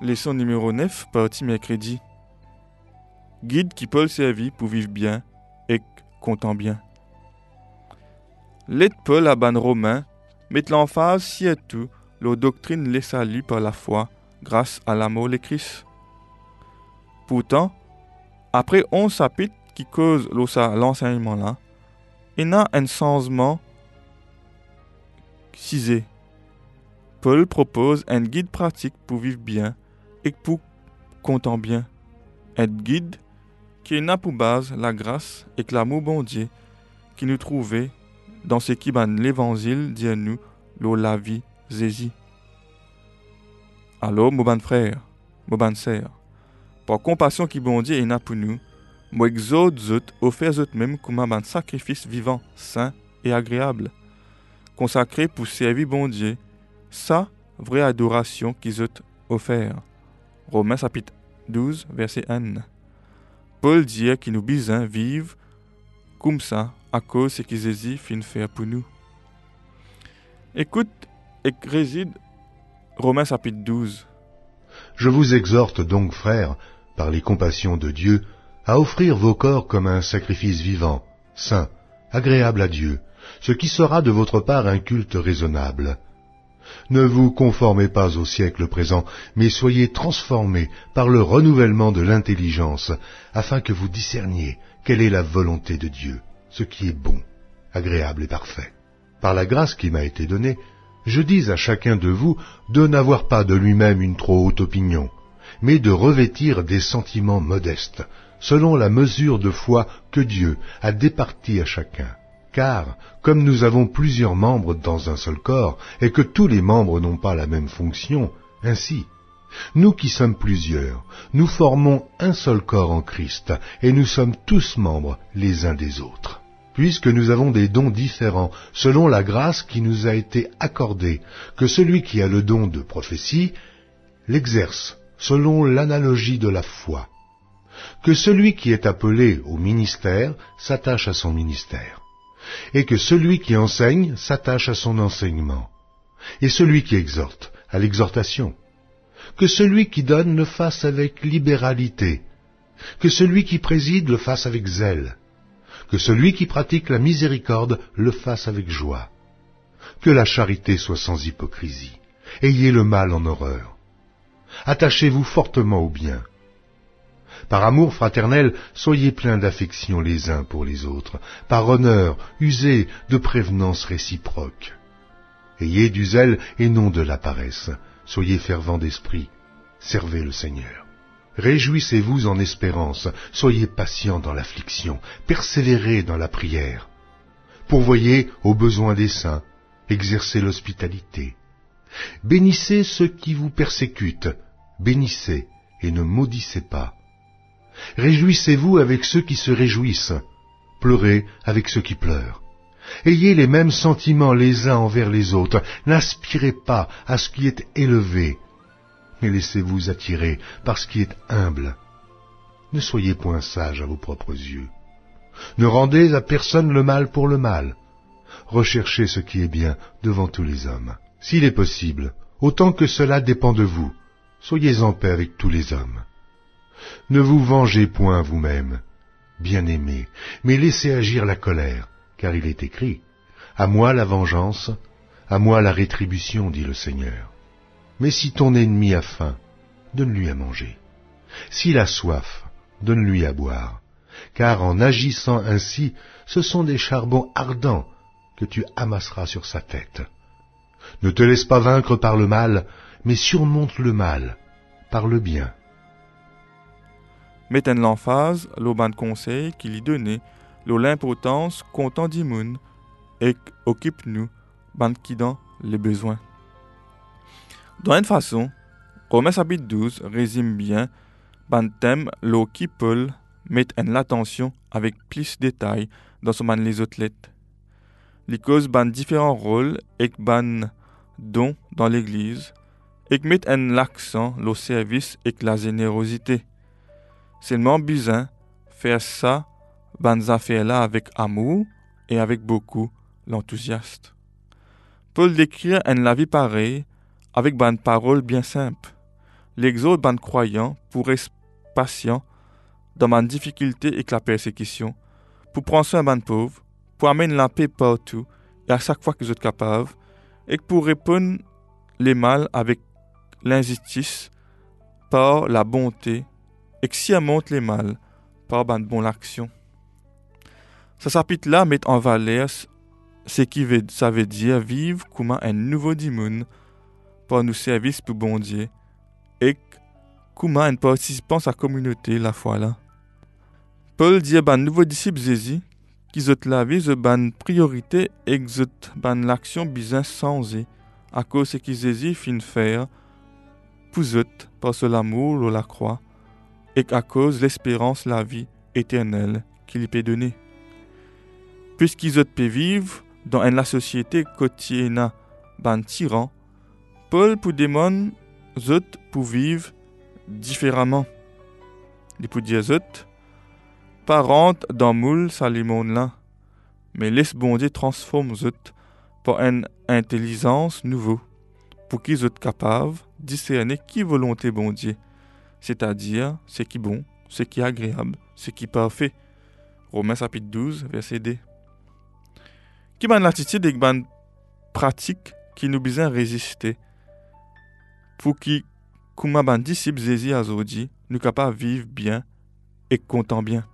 leçon numéro 9, partie mercredi. Guide qui Paul servit pour vivre bien et content bien. L'aide Paul à ban romain met l'emphase tout, la doctrine les salue par la foi, grâce à l'amour de Christ. Pourtant, après 11 chapitres qui causent l'enseignement là, il y a un changement cisé. Paul propose un guide pratique pour vivre bien et pour content bien. Un guide qui n'a pour base la grâce et l'amour bon Dieu qui nous trouvait dans ce qui ban l'évangile dit nous l'eau la vie Jésus. Alors, mon bon frère, mon bon sœur, par compassion qui bon Dieu n'a pour nous, moi exhorte zot offert zot même comme un sacrifice vivant, saint et agréable, consacré pour servir bon Dieu, sa vraie adoration qui zot offert. Romains chapitre 12, verset 1. Paul dit qu'il nous besoin vivre comme ça à cause de ce que Jésus fin faire pour nous. Écoute et réside Romains chapitre 12. Je vous exhorte donc, frères, par les compassions de Dieu, à offrir vos corps comme un sacrifice vivant, saint, agréable à Dieu, ce qui sera de votre part un culte raisonnable. Ne vous conformez pas au siècle présent, mais soyez transformés par le renouvellement de l'intelligence, afin que vous discerniez quelle est la volonté de Dieu, ce qui est bon, agréable et parfait. Par la grâce qui m'a été donnée, je dis à chacun de vous de n'avoir pas de lui-même une trop haute opinion, mais de revêtir des sentiments modestes, selon la mesure de foi que Dieu a départie à chacun. Car, comme nous avons plusieurs membres dans un seul corps, et que tous les membres n'ont pas la même fonction, ainsi, nous qui sommes plusieurs, nous formons un seul corps en Christ, et nous sommes tous membres les uns des autres. Puisque nous avons des dons différents selon la grâce qui nous a été accordée, que celui qui a le don de prophétie l'exerce selon l'analogie de la foi, que celui qui est appelé au ministère s'attache à son ministère, et que celui qui enseigne s'attache à son enseignement, et celui qui exhorte à l'exhortation, que celui qui donne le fasse avec libéralité, que celui qui préside le fasse avec zèle, que celui qui pratique la miséricorde le fasse avec joie, que la charité soit sans hypocrisie, ayez le mal en horreur, attachez-vous fortement au bien, par amour fraternel, soyez pleins d'affection les uns pour les autres. Par honneur, usez de prévenance réciproque. Ayez du zèle et non de la paresse. Soyez fervents d'esprit. Servez le Seigneur. Réjouissez-vous en espérance. Soyez patients dans l'affliction. Persévérez dans la prière. Pourvoyez aux besoins des saints. Exercez l'hospitalité. Bénissez ceux qui vous persécutent. Bénissez et ne maudissez pas. Réjouissez-vous avec ceux qui se réjouissent, pleurez avec ceux qui pleurent. Ayez les mêmes sentiments les uns envers les autres, n'aspirez pas à ce qui est élevé, mais laissez-vous attirer par ce qui est humble. Ne soyez point sages à vos propres yeux. Ne rendez à personne le mal pour le mal. Recherchez ce qui est bien devant tous les hommes. S'il est possible, autant que cela dépend de vous, soyez en paix avec tous les hommes. Ne vous vengez point vous-même, bien-aimés, mais laissez agir la colère, car il est écrit, À moi la vengeance, à moi la rétribution, dit le Seigneur. Mais si ton ennemi a faim, donne-lui à manger. S'il a soif, donne-lui à boire, car en agissant ainsi, ce sont des charbons ardents que tu amasseras sur sa tête. Ne te laisse pas vaincre par le mal, mais surmonte le mal par le bien metten l'emphase le ban conseil qui lui donnait l'importance content d'immun et occupe nous ban qui dans les besoins. Dans une façon, Romains chapitre 12 résume bien ban thème l'eau qui peut mettre en l'attention avec plus de détails dans son ban les lettres. Les causes ban différents rôles et ban dons dans l'église et met en l'accent le service et la générosité. Seulement besoin faire ça, ban affaires-là avec amour et avec beaucoup l'enthousiaste. Paul décrit un la vie pareil avec ban parole bien simple. l'exode ban croyant pour être patient dans ma difficulté et la persécution, pour prendre soin ban pauvre, pour amener la paix partout et à chaque fois que vous êtes capable, et pour répondre les mal avec l'injustice par la bonté, et si elle monte les mal par ban bon l'action. Ça chapitre là met en valeur ce qui veut, ça dire vivre comme un nouveau dimon pour nous servir pour bon Dieu et comme un participant à la communauté la foi là. Paul dit ban nouveau disciple Jésus qui zot la vie ze ban priorité et que ban l'action bizarre sans à cause ce qui Jésus fin faire pour zot par l'amour ou la croix et à cause l'espérance la vie éternelle qu'il peut donner. Puisqu'ils ont peut vivre dans une société quotidienne ban tyran, Paul pour zot pour vivre différemment. Il pour dire zot, pas rentre dans moule ça les là, mais laisse bon zot pour une intelligence nouveau, pour qu'ils soient capables de discerner qui volonté bon Dieu, c'est-à-dire ce qui est bon, ce qui est agréable, ce qui est parfait. Romains chapitre 12, verset D. Qui ban l'attitude et ban pratique qui nous besoin résister? Pour qui, comme ban disciple Jésus a nous capables vivre bien et content bien.